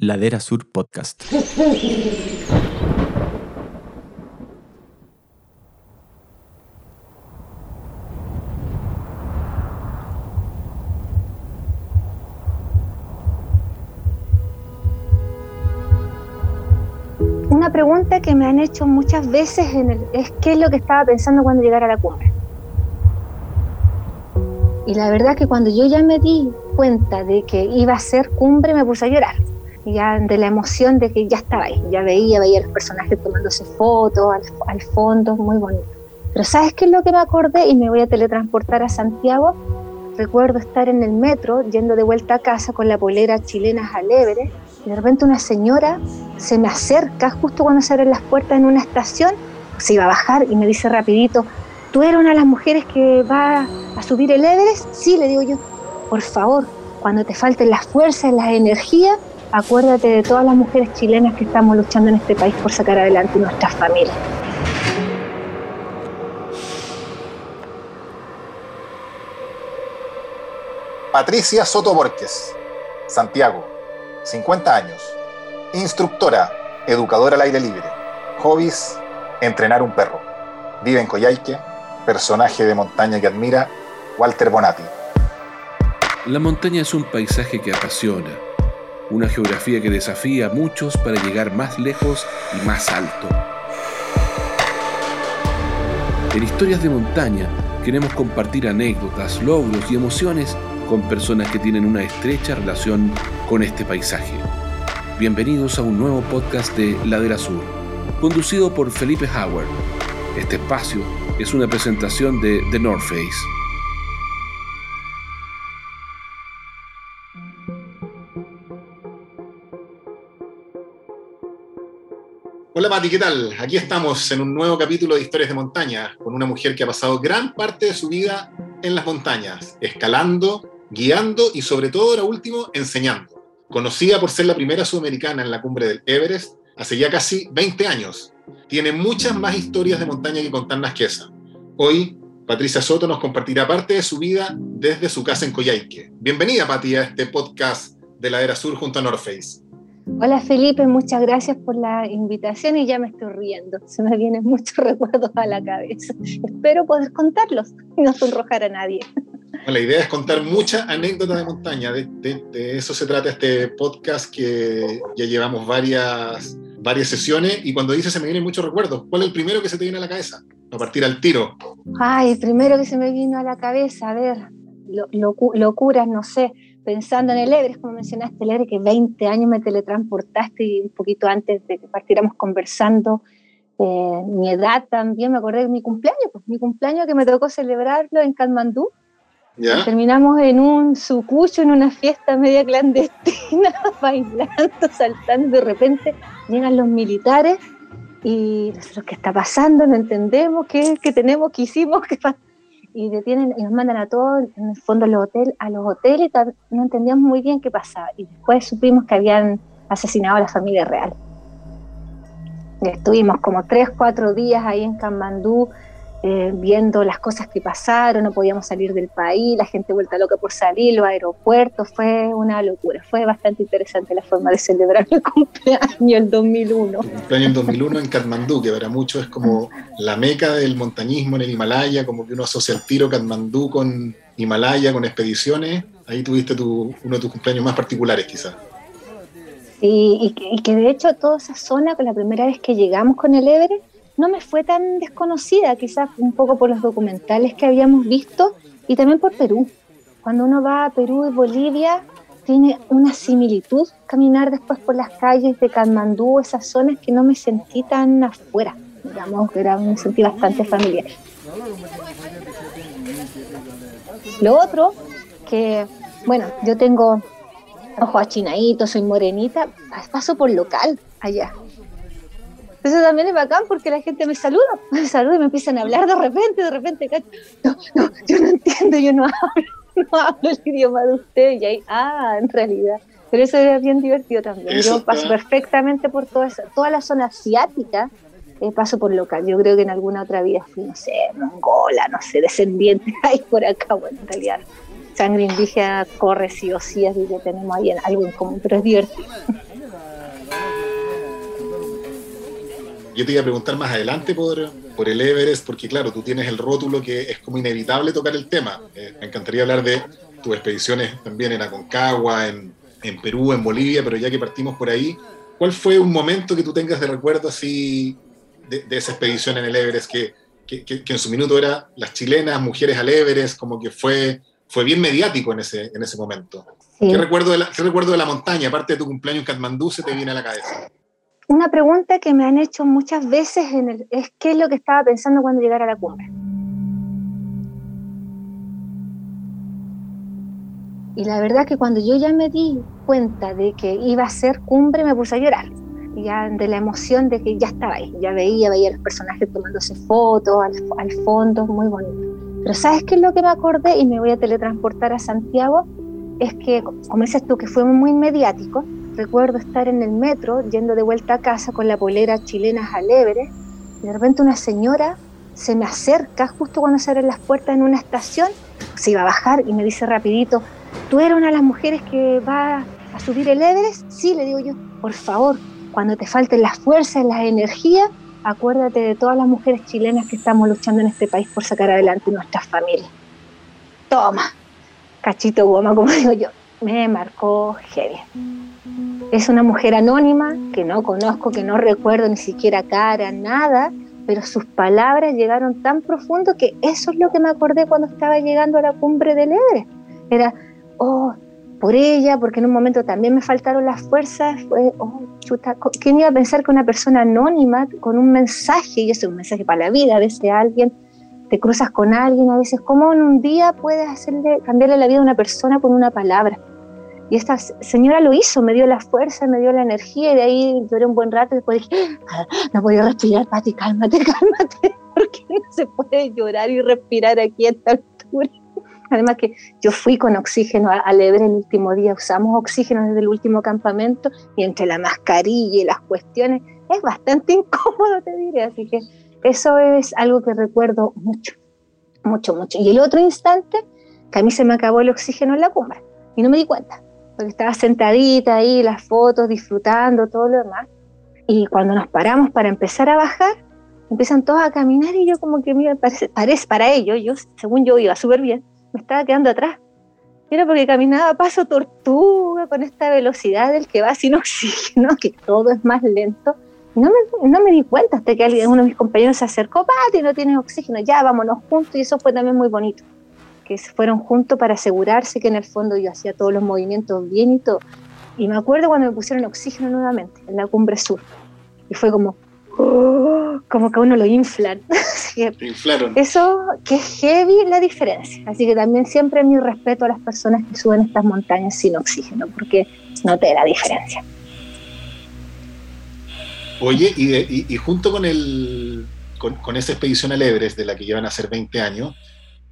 Ladera Sur Podcast. Una pregunta que me han hecho muchas veces en el- es qué es lo que estaba pensando cuando llegara a la cumbre. Y la verdad que cuando yo ya me di cuenta de que iba a ser cumbre me puse a llorar. De la emoción de que ya estaba ahí. Ya veía, veía a los personajes tomándose fotos al, al fondo, muy bonito. Pero ¿sabes qué es lo que me acordé? Y me voy a teletransportar a Santiago. Recuerdo estar en el metro yendo de vuelta a casa con la polera chilena al Everest y de repente una señora se me acerca justo cuando se abren las puertas en una estación, se iba a bajar y me dice rapidito, ¿tú eres una de las mujeres que va a subir el Everest? Sí, le digo yo, por favor, cuando te falten las fuerzas, las energías, acuérdate de todas las mujeres chilenas que estamos luchando en este país por sacar adelante nuestras familias. Patricia Soto Borges, Santiago, 50 años, instructora, educadora al aire libre, hobbies, entrenar un perro, vive en Coyhaique, personaje de montaña que admira, Walter Bonatti. La montaña es un paisaje que apasiona, una geografía que desafía a muchos para llegar más lejos y más alto. En Historias de Montaña queremos compartir anécdotas, logros y emociones con personas que tienen una estrecha relación con este paisaje. Bienvenidos a un nuevo podcast de Ladera Sur, conducido por Felipe Howard. Este espacio es una presentación de The North Face. Hola Pati, ¿qué tal? Aquí estamos en un nuevo capítulo de Historias de Montaña con una mujer que ha pasado gran parte de su vida en las montañas, escalando, guiando y sobre todo, ahora último, enseñando. Conocida por ser la primera sudamericana en la cumbre del Everest hace ya casi 20 años. Tiene muchas más historias de montaña que contarlas que esa. Hoy, Patricia Soto nos compartirá parte de su vida desde su casa en Coyhaique. Bienvenida, Pati, a este podcast de la Era Sur junto a North Face. Hola Felipe, muchas gracias por la invitación y ya me estoy riendo. Se me vienen muchos recuerdos a la cabeza. Espero poder contarlos y no sonrojar a nadie. Bueno, la idea es contar muchas anécdotas de montaña. De, de- de eso se trata este podcast que ya llevamos varias, varias sesiones y cuando dice se me vienen muchos recuerdos. ¿Cuál es el primero que se te viene a la cabeza? A partir al tiro. Ay, primero que se me vino a la cabeza, a ver, lo- locu- locuras, no sé, pensando en el Everest, como mencionaste, el Everest, que 20 años me teletransportaste y un poquito antes de que partiéramos conversando, eh, mi edad también, me acordé de mi cumpleaños, pues mi cumpleaños que me tocó celebrarlo en Katmandú. ¿Ya? Terminamos en un sucucho, en una fiesta media clandestina, bailando, saltando, de repente llegan los militares y nosotros, ¿qué está pasando? No entendemos, ¿qué, qué tenemos, qué hicimos? ¿Qué pa-?" Y detienen y nos mandan a todos, en el fondo, a los, hotel, a los hoteles, no entendíamos muy bien qué pasaba. Y después supimos que habían asesinado a la familia real. Estuvimos como tres, cuatro días ahí en Kamandú, eh, viendo las cosas que pasaron, no podíamos salir del país, la gente vuelta loca por salir, los aeropuertos, fue una locura, fue bastante interesante la forma de celebrar mi cumpleaños el 2001. Cumpleaños en 2001 en Katmandú, que para muchos es como la meca del montañismo en el Himalaya, como que uno asocia el tiro Katmandú con Himalaya, con expediciones. Ahí tuviste tu, uno de tus cumpleaños más particulares, quizás. Y, y que, y que de hecho toda esa zona, con la primera vez que llegamos con el Everest, no me fue tan desconocida, quizás un poco por los documentales que habíamos visto y también por Perú. Cuando uno va a Perú y Bolivia, tiene una similitud caminar después por las calles de Katmandú, esas zonas que no me sentí tan afuera, digamos, que era, me sentí bastante familiar. Lo otro, que, bueno, yo tengo ojos achinaditos, soy morenita, paso por local allá. Eso también es bacán porque la gente me saluda, me saluda y me empiezan a hablar de repente, de repente, no, no, yo no entiendo, yo no hablo, no hablo el idioma de usted, y ahí, ah, en realidad. Pero eso es bien divertido también. Eso Yo paso está- perfectamente por toda, esa- toda la zona asiática, eh, paso por local. Yo creo que en alguna otra vida fui, no sé, mongola, no sé, descendiente, ahí por acá, bueno, en realidad sangre indígena corre sí o sí, así que tenemos ahí algo en común, pero es divertido. Yo te iba a preguntar más adelante por, por el Everest, porque claro, tú tienes el rótulo que es como inevitable tocar el tema. Eh, me encantaría hablar de tus expediciones también en Aconcagua, en, en Perú, en Bolivia, pero ya que partimos por ahí, ¿cuál fue un momento que tú tengas de recuerdo así de, esa expedición en el Everest que, que, que, en su minuto era las chilenas, mujeres al Everest, como que fue, fue bien mediático en ese, en ese momento? ¿Qué, recuerdo de la, ¿Qué recuerdo de la montaña, aparte de tu cumpleaños en Katmandú, se te viene a la cabeza? Una pregunta que me han hecho muchas veces es qué es lo que estaba pensando cuando llegara a la cumbre. Y la verdad que cuando yo ya me di cuenta de que iba a ser cumbre, me puse a llorar. Ya de la emoción de que ya estaba ahí. Ya veía, veía a los personajes tomándose fotos al, al fondo, muy bonito. Pero ¿sabes qué es lo que me acordé? Y me voy a teletransportar a Santiago. Es que, como dices tú, que fue muy mediático. Recuerdo estar en el metro, yendo de vuelta a casa con la polera chilena alegre. Y de repente una señora se me acerca justo cuando se abren las puertas en una estación. Se iba a bajar y me dice rapidito, ¿tú eres una de las mujeres que va a subir el Everest? Sí, le digo yo, por favor, cuando te falten las fuerzas, las energías, acuérdate de todas las mujeres chilenas que estamos luchando en este país por sacar adelante nuestras familias. Toma, cachito goma, como digo yo, me marcó heavy. Es una mujer anónima que no conozco, que no recuerdo ni siquiera cara, nada, pero sus palabras llegaron tan profundo que eso es lo que me acordé cuando estaba llegando a la cumbre del Everest. Era, oh, por ella, porque en un momento también me faltaron las fuerzas, fue, oh, chuta, ¿quién iba a pensar que una persona anónima con un mensaje, y eso es un mensaje para la vida, a veces alguien, te cruzas con alguien, a veces, ¿cómo en un día puedes hacerle, cambiarle la vida a una persona con una palabra? Y esta señora lo hizo, me dio la fuerza, me dio la energía, y de ahí lloré un buen rato, y después dije, ah, no podía respirar, Pati, cálmate, cálmate, porque no se puede llorar y respirar aquí a esta altura. Además que yo fui con oxígeno al Ebre el último día, usamos oxígeno desde el último campamento y entre la mascarilla y las cuestiones es bastante incómodo, te diré. Así que eso es algo que recuerdo mucho, mucho, mucho. Y el otro instante, que a mí se me acabó el oxígeno en la cumbre y no me di cuenta, porque estaba sentadita ahí, las fotos, disfrutando, todo lo demás. Y cuando nos paramos para empezar a bajar, empiezan todos a caminar y yo como que, mira, parece, parece para ellos, yo, según yo iba súper bien, me estaba quedando atrás. Era porque caminaba a paso tortuga con esta velocidad del que va sin oxígeno, que todo es más lento. No me, no me di cuenta hasta que alguien, uno de mis compañeros se acercó, Pati, no tienes oxígeno, ya vámonos juntos. Y eso fue también muy bonito, que se fueron juntos para asegurarse que en el fondo yo hacía todos los movimientos bien y todo. Y me acuerdo cuando me pusieron oxígeno nuevamente en la cumbre sur. Y fue como, como que uno lo inflan. inflaron. Eso que es heavy la diferencia. Así que también siempre mi respeto a las personas que suben estas montañas sin oxígeno, porque noté la diferencia. Oye, y, junto con, el, con, esa expedición al Everest, de la que llevan a ser 20 años,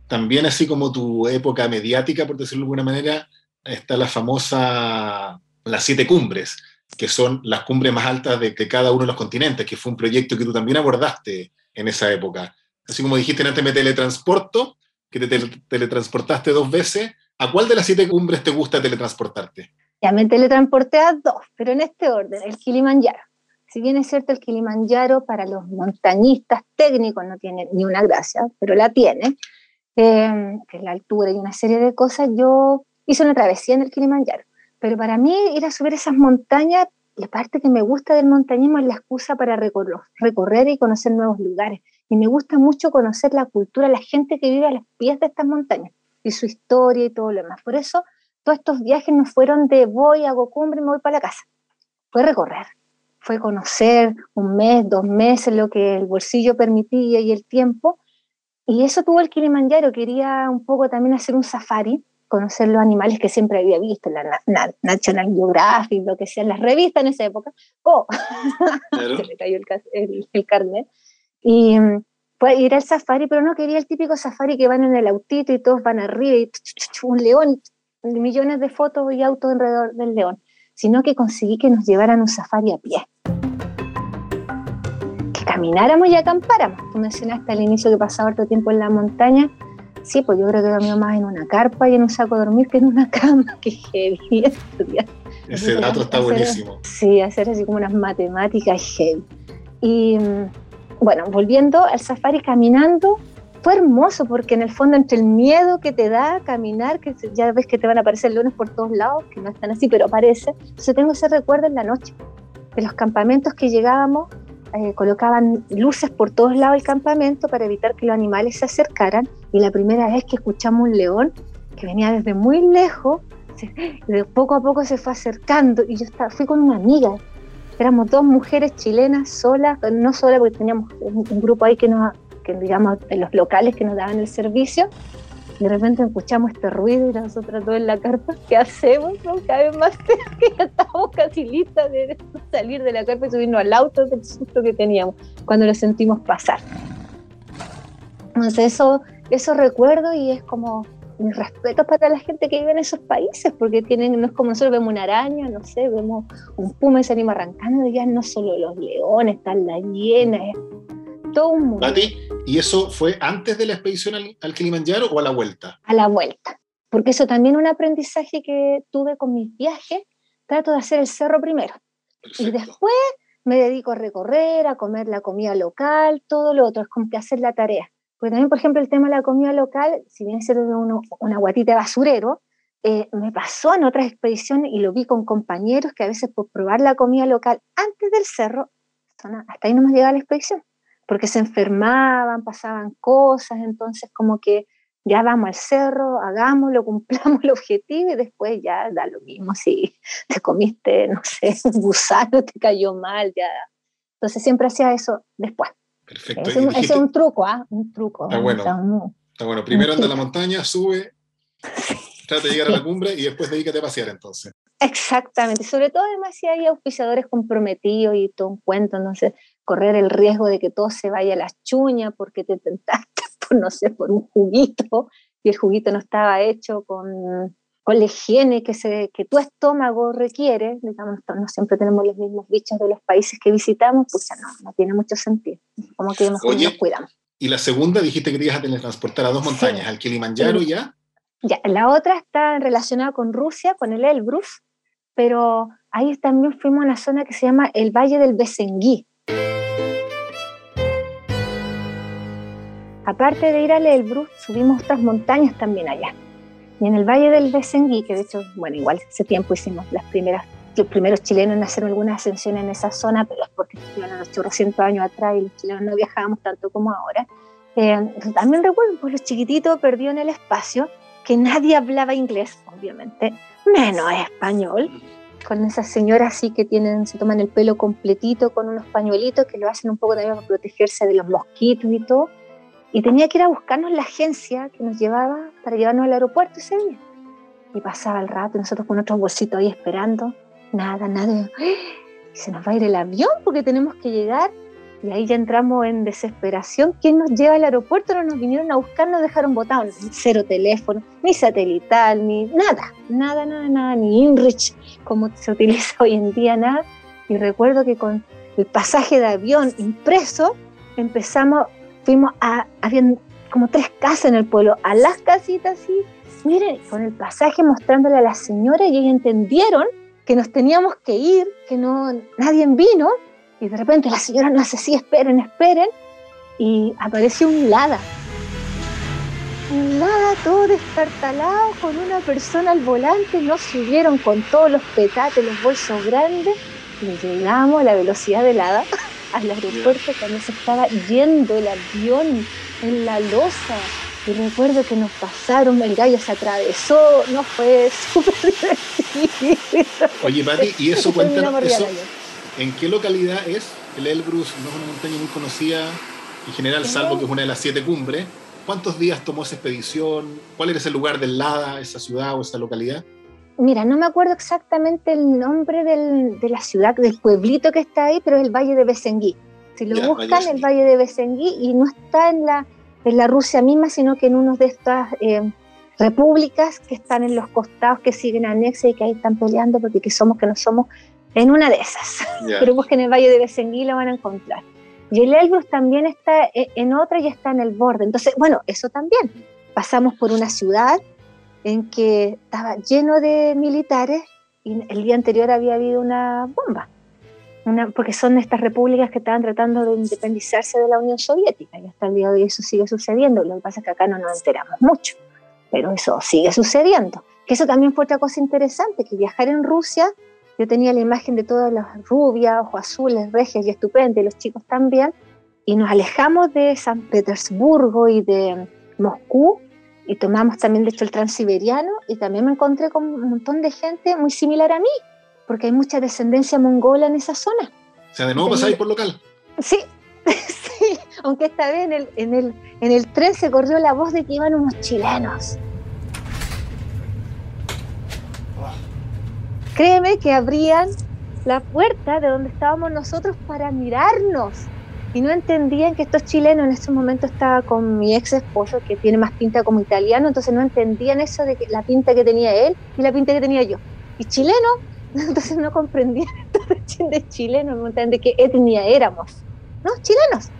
también así como tu época mediática, por decirlo de alguna manera, está la famosa Las Siete Cumbres, que son las cumbres más altas de, cada uno de los continentes, que fue un proyecto que tú también abordaste en esa época. Así como dijiste antes, me teletransporto, que te teletransportaste dos veces, ¿a cuál de las siete cumbres te gusta teletransportarte? Ya me teletransporté a dos, pero en este orden, el Kilimanjaro. Si bien es cierto, el Kilimanjaro para los montañistas técnicos no tiene ni una gracia, pero la tiene, eh, es la altura y una serie de cosas, yo hice una travesía en el Kilimanjaro. Pero para mí ir a subir esas montañas, la parte que me gusta del montañismo es la excusa para recorrer, y conocer nuevos lugares. Y me gusta mucho conocer la cultura, la gente que vive a los pies de estas montañas y su historia y todo lo demás. Por eso todos estos viajes no fueron de voy, hago cumbre y me voy para la casa. Fue recorrer, fue conocer un mes, dos meses, lo que el bolsillo permitía y el tiempo. Y eso tuvo el Kilimanjaro. Quería un poco también hacer un safari conocer los animales que siempre había visto en la National Geographic, lo que sea, en las revistas en esa época. ¡Oh! Se me cayó el, el, carnet. Y pues, ir al safari, pero no quería el típico safari que van en el autito y todos van arriba y un león, millones de fotos y autos alrededor del león, sino que conseguí que nos llevaran un safari a pie. Que camináramos y acampáramos. Tú mencionaste al inicio que pasaba harto tiempo en la montaña Sí, pues yo creo que dormía más en una carpa y en un saco de dormir que en una cama, que heavy Ese dato está buenísimo. Sí, hacer así como unas matemáticas heavy. Y mm, bueno, volviendo al safari caminando, fue hermoso porque en el fondo entre el miedo que te da caminar, que ya ves que te van a aparecer leones por todos lados, que no están así, pero aparece. Entonces tengo ese recuerdo en la noche, de los campamentos que llegábamos, eh, colocaban luces por todos lados del campamento para evitar que los animales se acercaran. Y la primera vez que escuchamos un león que venía desde muy lejos, poco a poco se fue acercando y yo estaba, fui con una amiga. Éramos dos mujeres chilenas solas, no solas porque teníamos un grupo ahí que nos que digamos, los locales que nos daban el servicio, de repente escuchamos este ruido y nosotros todos en la carpa, ¿qué hacemos? No? Cada vez más que ya estábamos casi listas de salir de la carpa y subirnos al auto del susto que teníamos cuando lo sentimos pasar. Entonces eso, eso recuerdo y es como mi respeto para la gente que vive en esos países, porque tienen, no es como nosotros vemos una araña, no sé, vemos un puma y se anima arrancando, ya no solo los leones, están las hienas, todo un mundo. ¿Y eso fue antes de la expedición al, al, Kilimanjaro o a la vuelta? A la vuelta, porque eso también es un aprendizaje que tuve con mis viajes. Trato de hacer el cerro primero. Perfecto. Y después me dedico a recorrer, a comer la comida local, todo lo otro, es como que hacer la tarea. Porque también, por ejemplo, el tema de la comida local, si bien es uno, una guatita de basurero, eh, me pasó en otras expediciones y lo vi con compañeros que a veces por probar la comida local antes del cerro, hasta ahí no me llegaba la expedición porque se enfermaban, pasaban cosas, entonces como que ya vamos al cerro, hagámoslo, cumplamos el objetivo y después ya da lo mismo si te comiste, no sé, un gusano, te cayó mal, ya. Entonces siempre hacía eso después. Perfecto. Ese, dijiste, es un truco, ¿ah? Un truco. Está bueno. Está, bueno. Primero anda a la montaña, sube, trata de llegar a la cumbre y después dedícate a pasear entonces. Exactamente, sobre todo además si hay auspiciadores comprometidos y todo un cuento, entonces correr el riesgo de que todo se vaya a las chuñas porque te tentaste por, no sé, por un juguito y el juguito no estaba hecho con, con la higiene que, se, que tu estómago requiere, digamos, no siempre tenemos los mismos bichos de los países que visitamos, pues ya no, no tiene mucho sentido, como que Oye, nos cuidamos. Y la segunda dijiste que te ibas a teletransportar a dos montañas, sí. al Kilimanjaro sí. ya. Ya, la otra está relacionada con Rusia, con el Elbrus, pero ahí también fuimos a una zona que se llama el Valle del Besenguí. Aparte de ir al Elbrus, subimos otras montañas también allá. Y en el Valle del Besenguí, que de hecho, bueno, igual hace tiempo hicimos las primeras, los primeros chilenos en hacer alguna ascensión en esa zona, pero es porque estuvieron los 800 años atrás y los chilenos no viajábamos tanto como ahora. Eh, también recuerdo, pues los chiquititos perdió en el espacio, que nadie hablaba inglés, obviamente, menos español, con esas señoras así que tienen, se toman el pelo completito con unos pañuelitos que lo hacen un poco también para protegerse de los mosquitos y todo y tenía que ir a buscarnos la agencia que nos llevaba para llevarnos al aeropuerto ese día. Y pasaba el rato, nosotros con nuestros bolsitos ahí esperando, nada, nada. Y se nos va a ir el avión porque tenemos que llegar. Y ahí ya entramos en desesperación. ¿Quién nos lleva al aeropuerto? No nos vinieron a buscar, nos dejaron botados. Cero teléfono, ni satelital, ni nada, nada, nada, nada, ni InReach, como se utiliza hoy en día, nada. Y recuerdo que con el pasaje de avión impreso empezamos fuimos a, habían como tres casas en el pueblo, a las casitas así, miren, con el pasaje mostrándole a la señora y ellos entendieron que nos teníamos que ir, que no, nadie vino, y de repente la señora nos hace así, esperen, esperen, y apareció un Lada. Un Lada todo destartalado, con una persona al volante, nos subieron con todos los petates, los bolsos grandes, y llegamos a la velocidad de Lada al aeropuerto cuando se estaba yendo el avión en la losa. Y recuerdo que nos pasaron, el gallo se atravesó, no fue súper Oye, Mati, ¿y eso cuenta eso, ¿En qué localidad es? El Elbrus no es una montaña muy conocida en general, salvo que es una de las siete cumbres. ¿Cuántos días tomó esa expedición? ¿Cuál era ese lugar del Lada, esa ciudad o esa localidad? Mira, no me acuerdo exactamente el nombre del, de la ciudad, del pueblito que está ahí, pero es el Valle de Besenguí. Si lo buscan, el Valle de Besenguí, y no está en la, en la Rusia misma, sino que en una de estas eh, repúblicas que están en los costados, que siguen anexas y que ahí están peleando porque que somos, que no somos, en una de esas. Yeah. Pero busquen el Valle de Besenguí y lo van a encontrar. Y el Elbrus también está e, en otra y está en el borde. Entonces, bueno, eso también. Pasamos por una ciudad en que estaba lleno de militares y el día anterior había habido una bomba. porque son estas repúblicas que estaban tratando de independizarse de la Unión Soviética y hasta el día de hoy eso sigue sucediendo. Lo que pasa es que acá no nos enteramos mucho, pero eso sigue sucediendo. Que eso también fue otra cosa interesante, que viajar en Rusia, yo tenía la imagen de todas las rubias, ojos azules, regias y estupendas, y los chicos también, y nos alejamos de San Petersburgo y de Moscú y tomamos también, de hecho, el transiberiano y también me encontré con un montón de gente muy similar a mí, porque hay mucha descendencia mongola en esa zona. O sea, de nuevo pasáis por local. Sí, sí, aunque esta vez en el, en, el, en el tren se corrió la voz de que iban unos chilenos. Créeme que abrían la puerta de donde estábamos nosotros para mirarnos y no entendían que estos chilenos, en ese momento estaba con mi ex esposo, que tiene más pinta como italiano, entonces no entendían eso de que la pinta que tenía él y la pinta que tenía yo. Y chileno, entonces no comprendían de chileno, no entendían de qué etnia éramos. No, chilenos,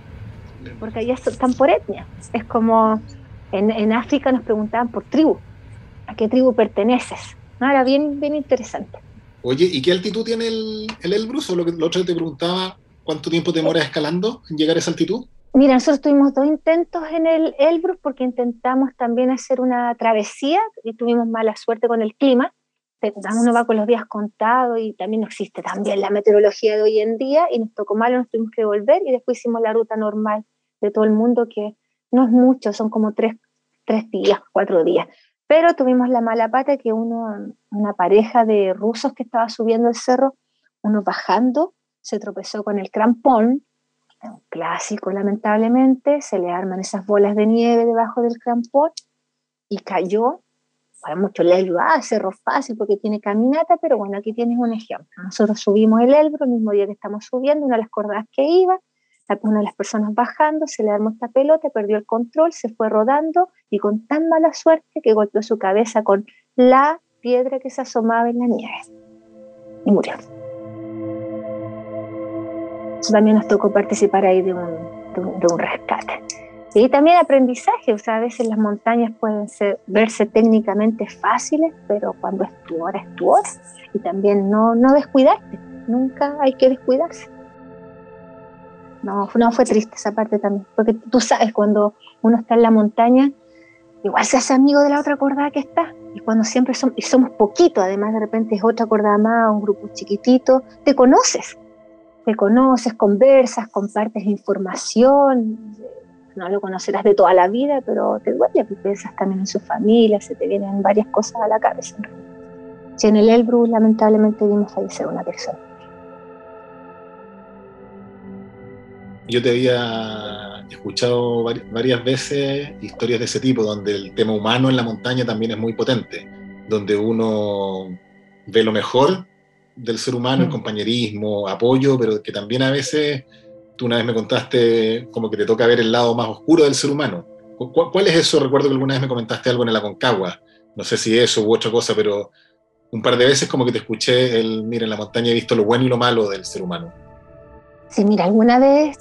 porque allá están por etnia. Es como en, en África nos preguntaban por tribu, a qué tribu perteneces. No, era bien, bien interesante. Oye, ¿y qué altitud tiene el, el Elbrus? O lo que otro te preguntaba, ¿Cuánto tiempo te demoras escalando en llegar a esa altitud? Mira, nosotros tuvimos dos intentos en el Elbrus porque intentamos también hacer una travesía y tuvimos mala suerte con el clima. Uno va con los días contados y también no existe también la meteorología de hoy en día y nos tocó malo, nos tuvimos que volver y después hicimos la ruta normal de todo el mundo que no es mucho, son como tres, tres días, cuatro días. Pero tuvimos la mala pata que uno, una pareja de rusos que estaba subiendo el cerro, uno bajando se tropezó con el crampón, un clásico lamentablemente, se le arman esas bolas de nieve debajo del crampón y cayó. Para muchos le ayudó, ah, cerro fácil porque tiene caminata, pero bueno, aquí tienes un ejemplo. Nosotros subimos el Elbro el mismo día que estamos subiendo, una de las cordadas que iba, una de las personas bajando, se le armó esta pelota, perdió el control, se fue rodando y con tan mala suerte que golpeó su cabeza con la piedra que se asomaba en la nieve y murió también nos tocó participar ahí de un, de un, rescate. Y también aprendizaje, o sea, a veces las montañas pueden ser, verse técnicamente fáciles, pero cuando es tu hora, es tu hora. Y también no, no descuidarte, nunca hay que descuidarse. No, no fue triste esa parte también, porque tú sabes, cuando uno está en la montaña, igual se hace amigo de la otra cordada que está. Y cuando siempre somos, y somos poquitos, además de repente es otra cordada más, un grupo chiquitito, te conoces te conoces, conversas, compartes información, no lo conocerás de toda la vida, pero te duele, piensas también en su familia, se te vienen varias cosas a la cabeza. Si en el Elbrus lamentablemente vimos fallecer una persona. Yo te había escuchado varias veces historias de ese tipo, donde el tema humano en la montaña también es muy potente, donde uno ve lo mejor del ser humano, el mm. compañerismo, apoyo, pero que también a veces, tú una vez me contaste como que te toca ver el lado más oscuro del ser humano. ¿Cuál, es eso? Recuerdo que alguna vez me comentaste algo en la Concagua, no sé si eso u otra cosa, pero un par de veces como que te escuché el, mira, en la montaña he visto lo bueno y lo malo del ser humano. Sí, mira, alguna vez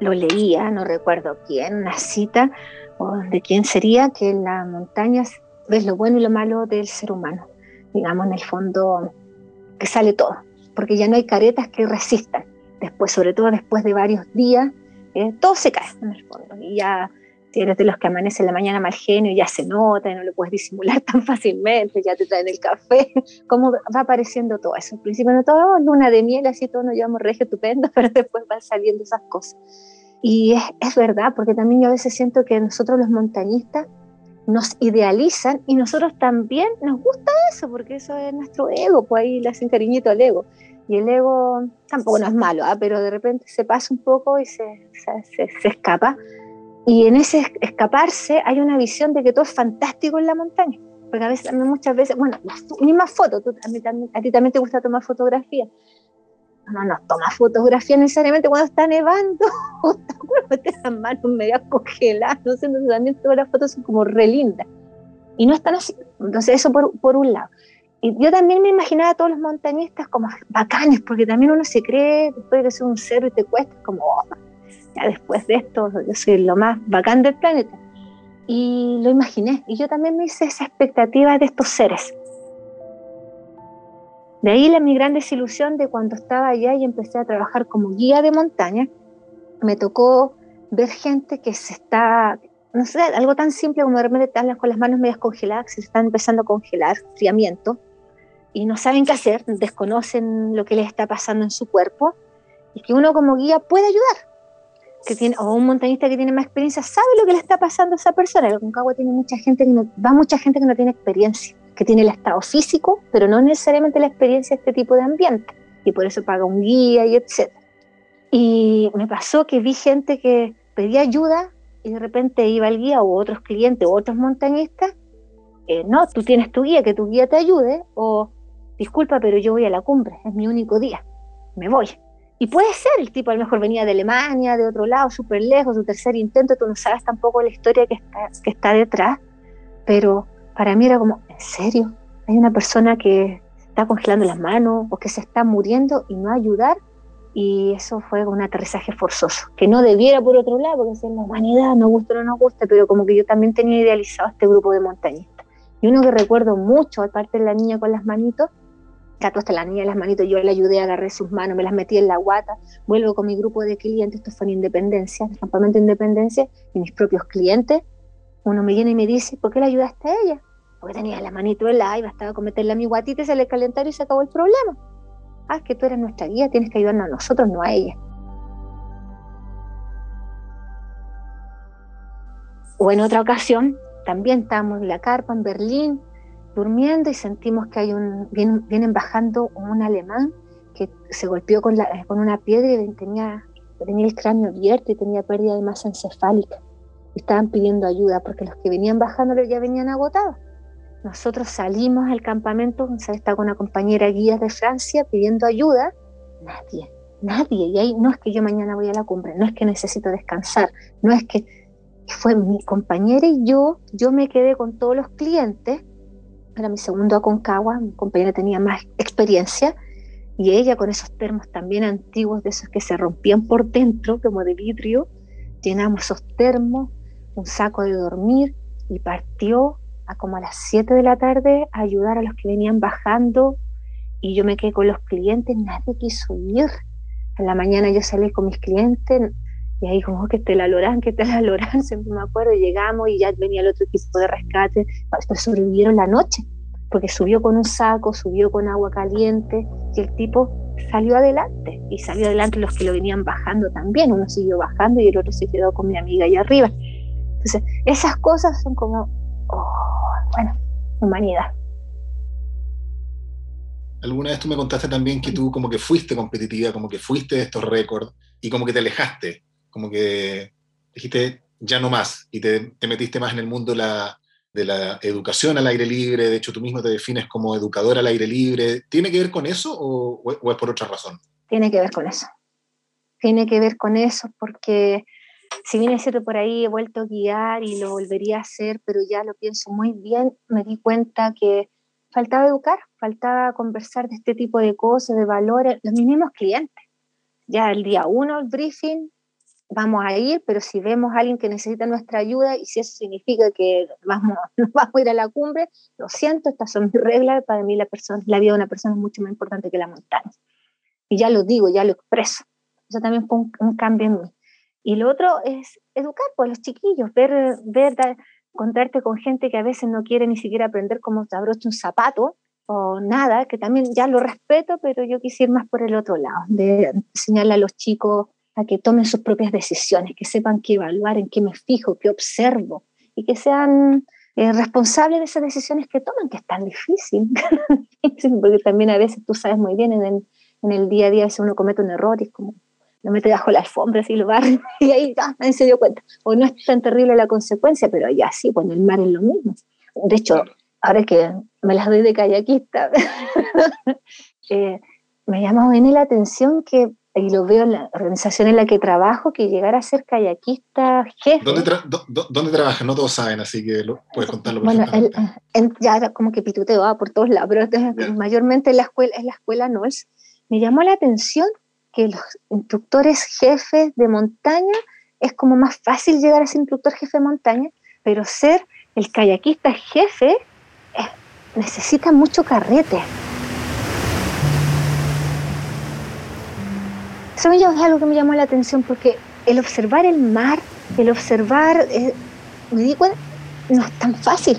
lo leía, no recuerdo quién, una cita, o de quién sería, que en las montañas ves lo bueno y lo malo del ser humano. Digamos, en el fondo, que sale todo, porque ya no hay caretas que resistan. Después, sobre todo después de varios días, eh, todo se cae en el fondo. Y ya, si eres de los que amanece en la mañana mal genio, ya se nota no lo puedes disimular tan fácilmente, ya te traen el café, cómo va apareciendo todo eso. Al principio no todo, luna de miel, así todos nos llevamos regio estupendo, pero después van saliendo esas cosas. Y es, es verdad, porque también yo a veces siento que nosotros los montañistas nos idealizan y nosotros también nos gusta eso, porque eso es nuestro ego, pues ahí le hacen cariñito al ego. Y el ego tampoco no es malo, ¿ah? pero de repente se pasa un poco y se, se, se, escapa. Y en ese escaparse hay una visión de que todo es fantástico en la montaña. Porque a veces, muchas veces, bueno, las mismas fotos, a, a ti también te gusta tomar fotografía no nos toma fotografía necesariamente cuando está nevando, ¿te acuerdas? las manos medio congeladas, no sé, entonces también todas las fotos son como re lindas. Y no están así. Entonces eso por, por un lado. Y yo también me imaginaba a todos los montañistas como bacanes, porque también uno se cree, después de soy un cero y te cuesta, como, oh, ya después de esto, yo soy lo más bacán del planeta. Y lo imaginé. Y yo también me hice esa expectativa de estos seres De ahí la, mi gran desilusión de cuando estaba allá y empecé a trabajar como guía de montaña, me tocó ver gente que se está, no sé, algo tan simple como de repente están con las manos medias congeladas, se están empezando a congelar, friamiento, y no saben qué hacer, desconocen lo que les está pasando en su cuerpo, y que uno como guía puede ayudar. Que tiene, o un montañista que tiene más experiencia sabe lo que le está pasando a esa persona. El Concagua tiene mucha gente que va mucha gente que no tiene experiencia, que tiene el estado físico, pero no necesariamente la experiencia de este tipo de ambiente. Y por eso paga un guía y etc. Y me pasó que vi gente que pedía ayuda y de repente iba el guía o otros clientes o otros montañistas. Eh, no, tú tienes tu guía, que tu guía te ayude. O disculpa, pero yo voy a la cumbre, es mi único día, me voy. Y puede ser, el tipo a lo mejor venía de Alemania, de otro lado, súper lejos, su tercer intento, tú no sabes tampoco la historia que está, que está detrás, pero para mí era como, ¿en serio? Hay una persona que está congelando las manos o que se está muriendo y no ayudar, y eso fue un aterrizaje forzoso, que no debiera por otro lado, porque es la humanidad, nos gusta o no nos gusta, pero como que yo también tenía idealizado este grupo de montañistas. Y uno que recuerdo mucho, aparte de la niña con las manitos, Cato hasta la niña las manitos, yo le ayudé, agarré sus manos, me las metí en la guata, vuelvo con mi grupo de clientes, esto fue en Independencia, el campamento de Independencia, y mis propios clientes, uno me viene y me dice, ¿por qué le ayudaste a ella? Porque tenía la manito la y bastaba con meterle a mi guatita y se le calentaron y se acabó el problema. Ah, es que tú eres nuestra guía, tienes que ayudarnos a nosotros, no a ella. O en otra ocasión, también estábamos en la carpa en Berlín, durmiendo y sentimos que hay un, vienen, bajando un alemán que se golpeó con, la, con una piedra y tenía, tenía el cráneo abierto y tenía pérdida de masa encefálica. Estaban pidiendo ayuda porque los que venían bajando ya venían agotados. Nosotros salimos al campamento, está con una compañera guía de Francia pidiendo ayuda. Nadie, nadie. Y ahí no es que yo mañana voy a la cumbre, no es que necesito descansar, no es que fue mi compañera y yo, yo me quedé con todos los clientes era mi segundo Aconcagua, mi compañera tenía más experiencia, y ella con esos termos también antiguos, de esos que se rompían por dentro, como de vidrio, llenamos esos termos, un saco de dormir, y partió a como a las 7 de la tarde a ayudar a los que venían bajando, y yo me quedé con los clientes, nadie quiso ir. A la mañana yo salí con mis clientes, y ahí como que te la lorán, que te la lorán, siempre me acuerdo, llegamos y ya venía el otro equipo de rescate, pero sobrevivieron la noche, porque subió con un saco, subió con agua caliente y el tipo salió adelante. Y salió adelante los que lo venían bajando también, uno siguió bajando y el otro se quedó con mi amiga allá arriba. Entonces, esas cosas son como, oh, bueno, humanidad. Alguna vez tú me contaste también que tú como que fuiste competitiva, como que fuiste de estos récords y como que te alejaste como que dijiste ya no más y te, metiste más en el mundo la, de la educación al aire libre, de hecho tú mismo te defines como educador al aire libre. ¿Tiene que ver con eso o, es por otra razón? Tiene que ver con eso. Tiene que ver con eso porque si bien es cierto por ahí he vuelto a guiar y lo volvería a hacer, pero ya lo pienso muy bien, me di cuenta que faltaba educar, faltaba conversar de este tipo de cosas, de valores, los mismos clientes. Ya el día uno, el briefing, vamos a ir, pero si vemos a alguien que necesita nuestra ayuda y si eso significa que vamos, vamos a ir a la cumbre, lo siento, estas son mis reglas, para mí la, persona, la vida de una persona es mucho más importante que la montaña. Y ya lo digo, ya lo expreso. Eso también fue un, cambio en mí. Y lo otro es educar pues, a los chiquillos, ver, ver, encontrarte con gente que a veces no quiere ni siquiera aprender cómo se abrocha un zapato o nada, que también ya lo respeto, pero yo quisiera ir más por el otro lado, de enseñarle a los chicos a que tomen sus propias decisiones, que sepan qué evaluar, en qué me fijo, qué observo y que sean eh, responsables de esas decisiones que toman, que es tan difícil. Porque también a veces tú sabes muy bien en el, en el día a día, si uno comete un error y es como lo mete bajo la alfombra y lo barre y ahí ya nadie se dio cuenta. O no es tan terrible la consecuencia, pero ya sí, cuando el mar es lo mismo. De hecho, ahora que me las doy de kayakista, eh, me llama bien la atención que y lo veo en la organización en la que trabajo, que llegar a ser kayakista jefe. ¿Dónde, ¿Dónde trabajas? No todos saben, así que lo, puedes contarlo. Bueno, ya como que pituteo va por todos lados, pero mayormente en la escuela, en la escuela NOLS. Me llamó la atención que los instructores jefes de montaña es como más fácil llegar a ser instructor jefe de montaña, pero ser el kayakista jefe eh, necesita mucho carrete. Eso es algo que me llamó la atención porque el observar el mar, el observar, eh, me di cuenta, no es tan fácil.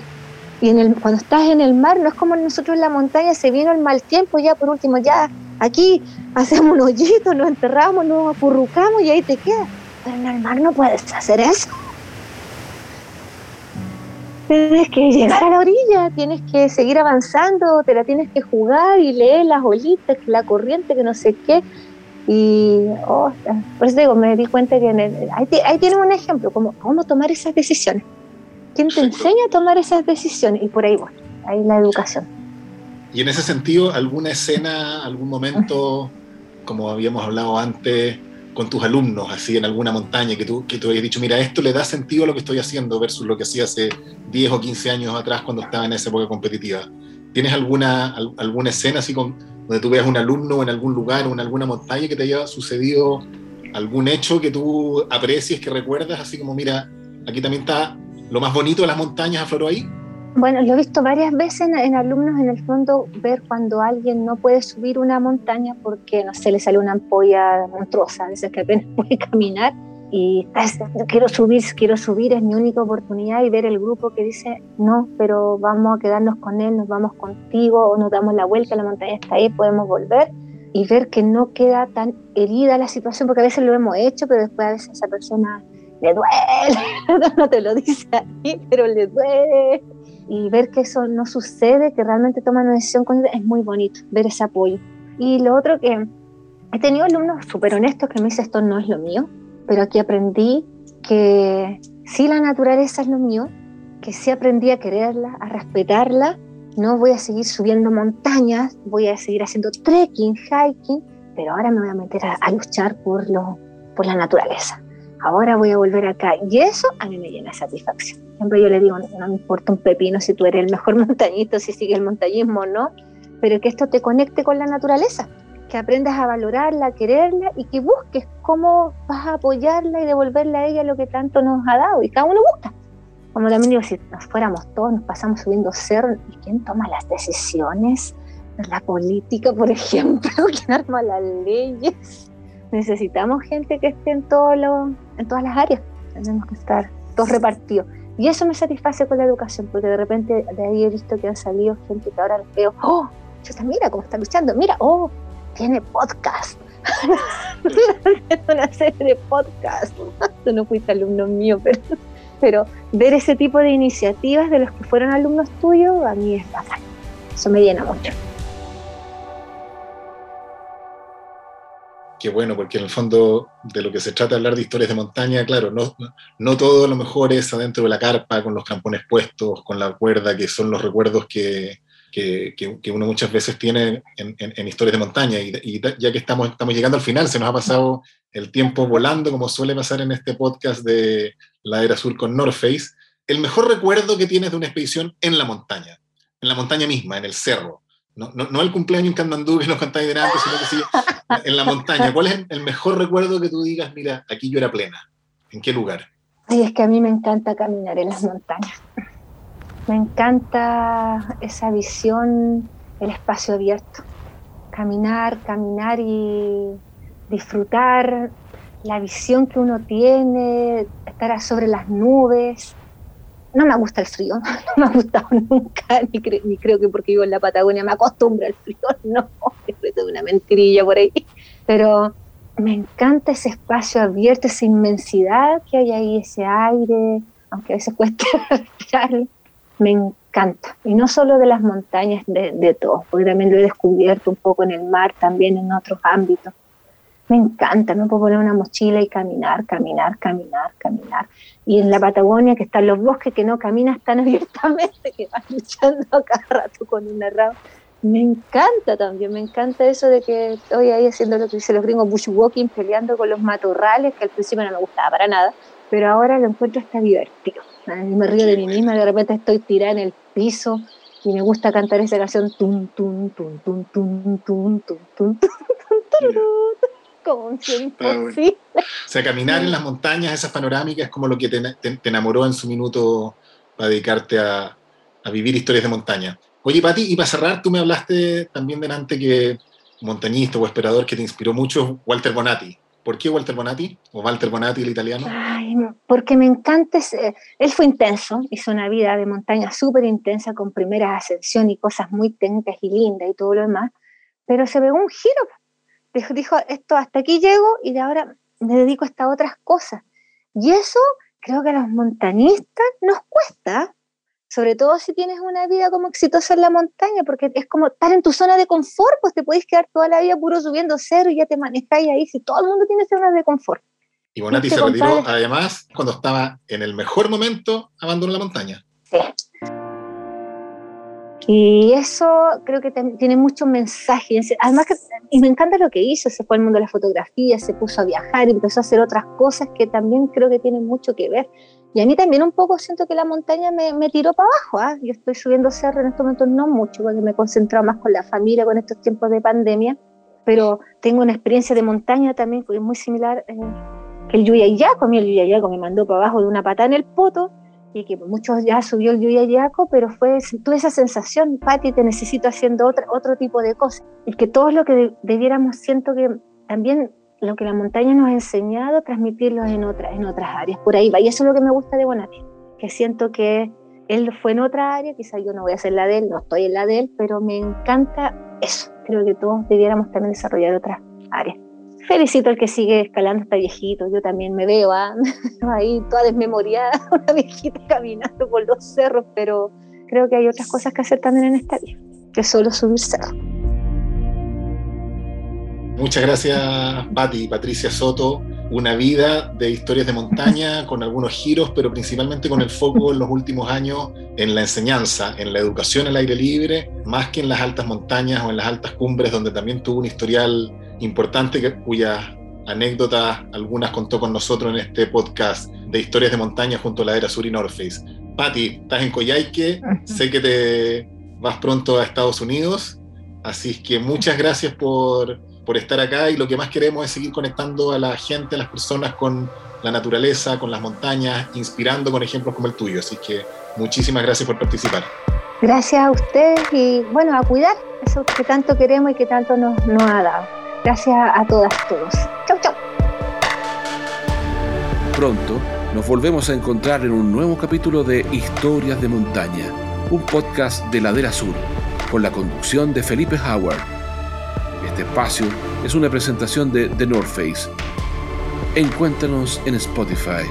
Y en el, cuando estás en el mar, no es como nosotros en la montaña, se vino el mal tiempo, ya por último, ya aquí hacemos un hoyito, nos enterramos, nos apurrucamos y ahí te quedas. Pero en el mar no puedes hacer eso. Tienes que llegar a la orilla, tienes que seguir avanzando, te la tienes que jugar y leer las olitas, la corriente, que no sé qué. Y oh, por eso digo, me di cuenta que ahí, ahí tienes un ejemplo, como cómo tomar esas decisiones. ¿Quién te enseña a tomar esas decisiones? Y por ahí voy, ahí la educación. Y en ese sentido, ¿alguna escena, algún momento, como habíamos hablado antes, con tus alumnos, así en alguna montaña, que tú, que tú hayas dicho, mira, esto le da sentido a lo que estoy haciendo versus lo que hacía hace 10 o 15 años atrás cuando estaba en esa época competitiva? ¿Tienes alguna, alguna escena así con, donde tú veas un alumno en algún lugar o en alguna montaña que te haya sucedido algún hecho que tú aprecies, que recuerdas, así como, mira, aquí también está lo más bonito de las montañas afloró ahí? Bueno, lo he visto varias veces en, alumnos en el fondo ver cuando alguien no puede subir una montaña porque, no sé, le sale una ampolla monstruosa, de esas que apenas puede caminar y quiero subir, quiero subir, es mi única oportunidad y ver el grupo que dice, no, pero vamos a quedarnos con él, nos vamos contigo o nos damos la vuelta, la montaña está ahí, podemos volver y ver que no queda tan herida la situación, porque a veces lo hemos hecho, pero después a veces esa persona le duele, no te lo dice a ti, pero le duele. Y ver que eso no sucede, que realmente toman una decisión con es muy bonito, ver ese apoyo. Y lo otro que he tenido alumnos súper honestos que me dicen esto no es lo mío, pero aquí aprendí que sí la naturaleza es lo mío, que sí aprendí a quererla, a respetarla, no voy a seguir subiendo montañas, voy a seguir haciendo trekking, hiking, pero ahora me voy a meter a, luchar por, lo, por la naturaleza ahora voy a volver acá. Y eso a mí me llena de satisfacción. Siempre yo le digo, no me importa un pepino si tú eres el mejor montañista, si sigue el montañismo o no, pero que esto te conecte con la naturaleza, que aprendas a valorarla, a quererla y que busques cómo vas a apoyarla y devolverle a ella lo que tanto nos ha dado. Y cada uno busca. Como también digo, si nos fuéramos todos, nos pasamos subiendo cerro, ¿y quién toma las decisiones? La política, por ejemplo, ¿quién arma las leyes? necesitamos gente que esté en, todo lo, en todas las áreas. Tenemos que estar todos repartidos. Y eso me satisface con la educación, porque de repente de ahí he visto que han salido gente que ahora los veo, oh, chuta, mira cómo está luchando, mira, oh, tiene podcast. una serie de podcast. Tú no fuiste alumno mío, pero, pero ver ese tipo de iniciativas de los que fueron alumnos tuyos, a mí es bacán. Eso me llena mucho. Qué bueno, porque en el fondo de lo que se trata de hablar de historias de montaña, claro, no, no todo lo mejor es adentro de la carpa, con los campones puestos, con la cuerda, que son los recuerdos que, que, que uno muchas veces tiene en, historias de montaña. Y, ya que estamos, estamos llegando al final, se nos ha pasado el tiempo volando, como suele pasar en este podcast de La Era Sur con North Face. El mejor recuerdo que tienes de una expedición en la montaña, en la montaña misma, en el cerro. No, no, no el cumpleaños en Candandú que nos contáis delante, sino que sí en la montaña. ¿Cuál es el mejor recuerdo que tú digas, mira, aquí yo era plena? ¿En qué lugar? Ay, es que a mí me encanta caminar en las montañas. Me encanta esa visión, el espacio abierto. Caminar, caminar y disfrutar la visión que uno tiene, estar sobre las nubes, no me gusta el frío, no me ha gustado nunca, ni, creo que porque vivo en la Patagonia me acostumbro al frío, no, es una mentirilla por ahí, pero me encanta ese espacio abierto, esa inmensidad que hay ahí, ese aire, aunque a veces cuesta respirar, me encanta. Y no solo de las montañas, de, de todo, porque también lo he descubierto un poco en el mar, también en otros ámbitos me encanta, me puedo poner una mochila y caminar, caminar, caminar, caminar. Y en la Patagonia, que están los bosques, que no caminas tan abiertamente, que vas luchando cada rato con una rama. Me encanta también, me encanta eso de que estoy ahí haciendo lo que dicen los gringos, bushwalking, peleando con los matorrales, que al principio no me gustaba para nada, pero ahora lo encuentro hasta divertido. me río de mí misma, de repente estoy tirada en el piso y me gusta cantar esa canción, tum, tum, tum, tum, tum, tum, tum, tum, tum, como un O sea, caminar en las montañas, esas panorámicas, es como lo que te, enamoró en su minuto para dedicarte a, a, vivir historias de montaña. Oye, Pati, y para cerrar, tú me hablaste también delante que, montañista o esperador que te inspiró mucho Walter Bonatti. ¿Por qué Walter Bonatti? ¿O Walter Bonatti, el italiano? Ay, porque me encanta. él fue intenso, hizo una vida de montaña súper intensa, con primeras ascensiones y cosas muy técnicas y lindas y todo lo demás, pero se pegó un giro. Dijo, esto hasta aquí llego y de ahora me dedico a estas otras cosas. Y eso creo que a los montañistas nos cuesta, sobre todo si tienes una vida como exitosa en la montaña, porque es como estar en tu zona de confort, pues te puedes quedar toda la vida puro subiendo cero y ya te manejáis ahí, si todo el mundo tiene zona de confort. Y Bonatti se retiró, además, cuando estaba en el mejor momento, abandonó la montaña. Sí. Y eso creo que tiene muchos mensajes. Además, que, y me encanta lo que hizo, se fue al mundo de la fotografía, se puso a viajar, empezó a hacer otras cosas que también creo que tienen mucho que ver. Y a mí también un poco siento que la montaña me, me tiró para abajo. ¿ah? Yo estoy subiendo cerro en estos momentos no mucho, porque me he concentrado más con la familia, con estos tiempos de pandemia, pero tengo una experiencia de montaña también es muy similar eh, que el Yuyayaco. A mí el Yuyayaco me mandó para abajo de una patada en el poto y que muchos ya subió el Yuyayaco, pero fue, tuve esa sensación, Pati, te necesito haciendo otro, otro tipo de cosas. Y que todos lo que debiéramos, siento que también lo que la montaña nos ha enseñado, transmitirlo en, otra, en otras áreas. Por ahí va. Y eso es lo que me gusta de Bonatti, que siento que él fue en otra área, quizá yo no voy a ser la de él, no estoy en la de él, pero me encanta eso. Creo que todos debiéramos también desarrollar otras áreas. Felicito al que sigue escalando hasta viejito, yo también me veo ¿ah? ahí toda desmemoriada, una viejita caminando por los cerros, pero creo que hay otras cosas que hacer también en esta vida, que solo subir cerros. Muchas gracias, Patti, Patricia Soto. Una vida de historias de montaña con algunos giros, pero principalmente con el foco en los últimos años en la enseñanza, en la educación al aire libre, más que en las altas montañas o en las altas cumbres, donde también tuvo un historial importante cuyas anécdotas algunas contó con nosotros en este podcast de historias de montaña junto a la era Sur y North Face. Patti, estás en Coyhaique, sé que te vas pronto a Estados Unidos, así que muchas gracias por por estar acá y lo que más queremos es seguir conectando a la gente, a las personas con la naturaleza, con las montañas, inspirando con ejemplos como el tuyo. Así que muchísimas gracias por participar. Gracias a ustedes y bueno, a cuidar eso que tanto queremos y que tanto nos, nos ha dado. Gracias a todas, todos. Chau, chau. Pronto nos volvemos a encontrar en un nuevo capítulo de Historias de Montaña, un podcast de Ladera Sur, con la conducción de Felipe Howard este espacio es una presentación de The North Face. Encuéntranos en Spotify.